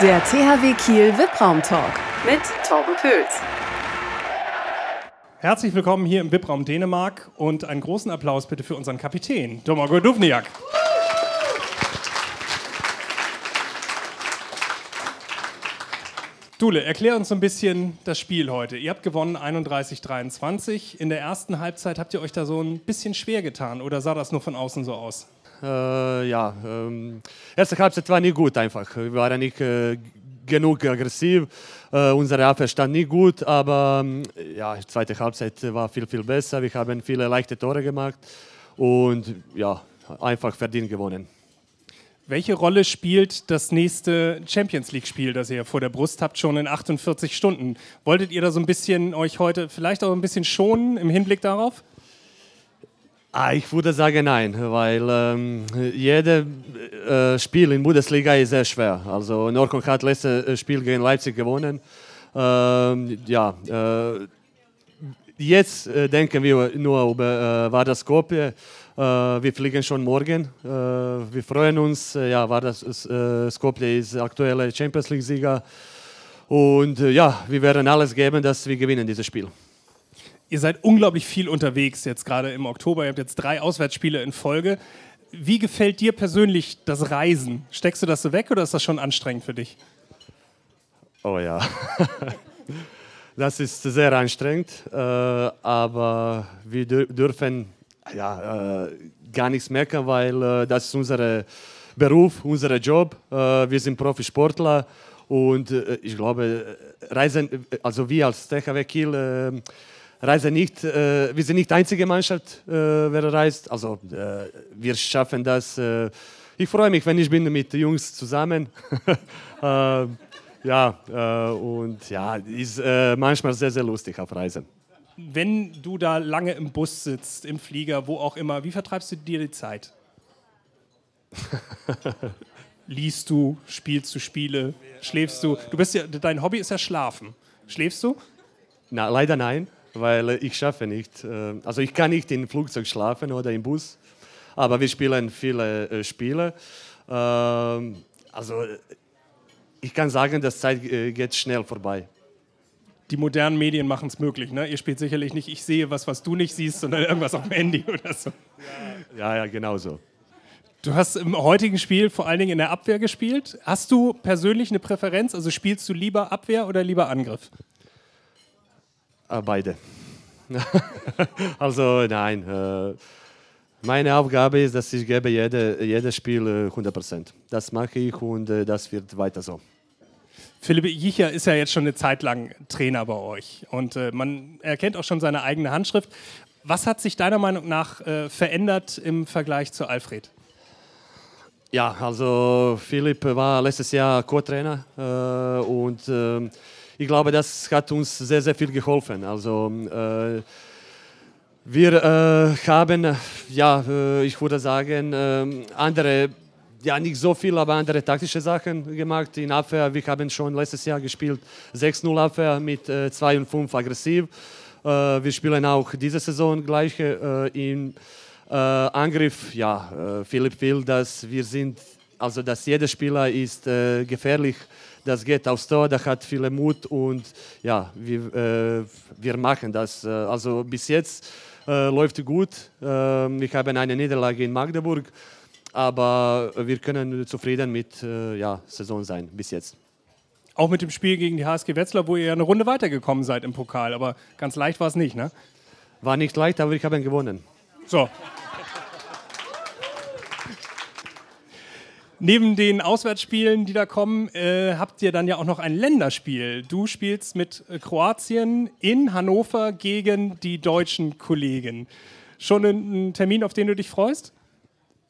Der THW Kiel VIP-Raum Talk mit Torben Pöls. Herzlich willkommen hier im VIP-Raum Dänemark und einen großen Applaus bitte für unseren Kapitän, Domagoj Duvniak. Dule, erklär uns so ein bisschen das Spiel heute. Ihr habt gewonnen 31-23. In der ersten Halbzeit habt ihr euch da so ein bisschen schwer getan oder sah das nur von außen so aus? Äh, ja, ähm, erste Halbzeit war nicht gut einfach. Wir waren nicht äh, genug aggressiv. Äh, unsere Abwehr stand nicht gut, aber äh, ja, zweite Halbzeit war viel, viel besser. Wir haben viele leichte Tore gemacht und ja, einfach verdient gewonnen. Welche Rolle spielt das nächste Champions League-Spiel, das ihr vor der Brust habt, schon in 48 Stunden? Wolltet ihr da so ein bisschen euch heute vielleicht auch ein bisschen schonen im Hinblick darauf? Ah, ich würde sagen nein, weil ähm, jedes äh, Spiel in Bundesliga ist sehr schwer. Also Norcon hat letztes äh, Spiel gegen Leipzig gewonnen. Ähm, ja, äh, jetzt äh, denken wir nur über äh, Varda Skopje. Äh, wir fliegen schon morgen. Äh, wir freuen uns. Ja, war das Skopje ist aktueller Champions League-Sieger. Und ja, wir werden alles geben, dass wir gewinnen dieses Spiel. Ihr seid unglaublich viel unterwegs jetzt gerade im Oktober. Ihr habt jetzt drei Auswärtsspiele in Folge. Wie gefällt dir persönlich das Reisen? Steckst du das so weg oder ist das schon anstrengend für dich? Oh ja, das ist sehr anstrengend, aber wir dürfen ja, äh, gar nichts merken, weil äh, das ist unser Beruf, unser Job. Äh, wir sind Profisportler und äh, ich glaube, äh, Reisen, äh, also wir als THW Kiel reisen nicht, wir sind nicht die einzige Mannschaft, wer reist. Also wir schaffen das. ich freue mich, wenn ich bin mit Jungs zusammen. ja, und ja, ist manchmal sehr, sehr lustig auf Reisen wenn du da lange im Bus sitzt, im Flieger, wo auch immer, wie vertreibst du dir die Zeit? Liest du, spielst du Spiele, schläfst du? Du bist ja, dein Hobby ist ja Schlafen. Schläfst du? Na, leider nein, weil ich schaffe nicht. Äh, also ich kann nicht im Flugzeug schlafen oder im Bus, aber wir spielen viele äh, Spiele. Ähm, also ich kann sagen, dass Zeit äh, geht schnell vorbei die modernen Medien machen es möglich. Ne? Ihr spielt sicherlich nicht, ich sehe was, was du nicht siehst, sondern irgendwas auf dem Handy oder so. Ja, ja, genau so. Du hast im heutigen Spiel vor allen Dingen in der Abwehr gespielt. Hast du persönlich eine Präferenz? Also spielst du lieber Abwehr oder lieber Angriff? Ah, beide. also nein. Äh, meine Aufgabe ist, dass ich gebe jede, jedes Spiel 100% äh, Das mache ich und äh, das wird weiter so. Philipp Jicher ist ja jetzt schon eine Zeit lang Trainer bei euch und äh, man erkennt auch schon seine eigene Handschrift. Was hat sich deiner Meinung nach äh, verändert im Vergleich zu Alfred? Ja, also Philipp war letztes Jahr Co-Trainer äh, und ähm, ich glaube, das hat uns sehr, sehr viel geholfen. Also äh, wir äh, haben, ja, äh, ich würde sagen, ähm, andere ja, nicht so viel, aber andere taktische Sachen gemacht. In Abwehr, wir haben schon letztes Jahr gespielt 6-0 Abwehr mit äh, 2 und 5 aggressiv. Äh, wir spielen auch diese Saison gleiche äh, im äh, Angriff. Ja, äh, Philipp will, dass wir sind, also dass jeder Spieler ist äh, gefährlich. Das geht aufs Tor, der hat viel Mut und ja, wir, äh, wir machen das. also bis jetzt läuft gut. wir haben eine Niederlage in Magdeburg aber wir können zufrieden mit äh, ja, Saison sein bis jetzt. Auch mit dem Spiel gegen die HSG Wetzlar, wo ihr ja eine Runde weitergekommen seid im Pokal, aber ganz leicht war es nicht, ne? War nicht leicht, aber wir haben gewonnen. So. Neben den Auswärtsspielen, die da kommen, äh, habt ihr dann ja auch noch ein Länderspiel. Du spielst mit äh, Kroatien in Hannover gegen die deutschen Kollegen. Schon ein Termin, auf den du dich freust?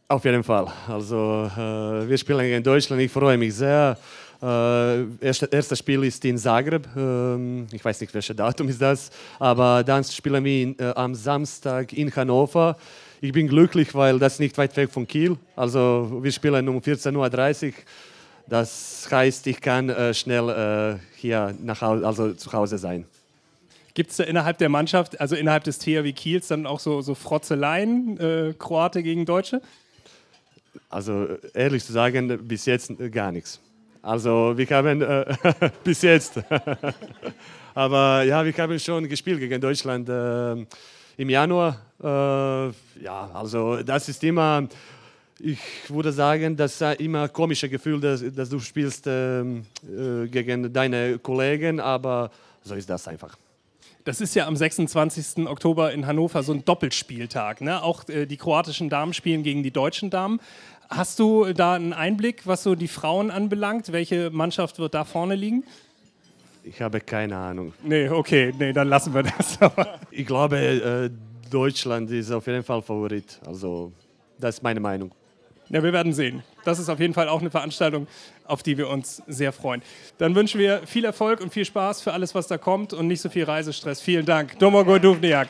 Auf jeden Fall. Also äh, wir spielen in Deutschland. Ich freue mich sehr. Äh, erste, erstes Spiel ist in Zagreb. Ähm, ich weiß nicht, welches Datum ist das. Aber dann spielen wir in, äh, am Samstag in Hannover. Ich bin glücklich, weil das nicht weit weg von Kiel. Also wir spielen um 14.30 Uhr. Das heißt, ich kann äh, schnell äh, hier nach Hause, also zu Hause sein. Gibt es da innerhalb der Mannschaft, also innerhalb des THW Kiels, dann auch so, so Frotzeleien, äh, Kroate gegen Deutsche? Also ehrlich zu sagen, bis jetzt gar nichts. Also wir haben äh, bis jetzt. Aber ja, wir haben schon gespielt gegen Deutschland äh, im Januar. Äh, ja, also das ist immer, ich würde sagen, das ist immer ein komisches Gefühl, dass, dass du spielst ähm, äh, gegen deine Kollegen, aber so ist das einfach. Das ist ja am 26. Oktober in Hannover so ein Doppelspieltag. Ne? Auch äh, die kroatischen Damen spielen gegen die deutschen Damen. Hast du da einen Einblick, was so die Frauen anbelangt? Welche Mannschaft wird da vorne liegen? Ich habe keine Ahnung. Nee, okay, nee, dann lassen wir das. ich glaube, äh, Deutschland ist auf jeden Fall Favorit. Also, das ist meine Meinung. Ja, wir werden sehen. Das ist auf jeden Fall auch eine Veranstaltung, auf die wir uns sehr freuen. Dann wünschen wir viel Erfolg und viel Spaß für alles, was da kommt und nicht so viel Reisestress. Vielen Dank. Domagoj Duvniak.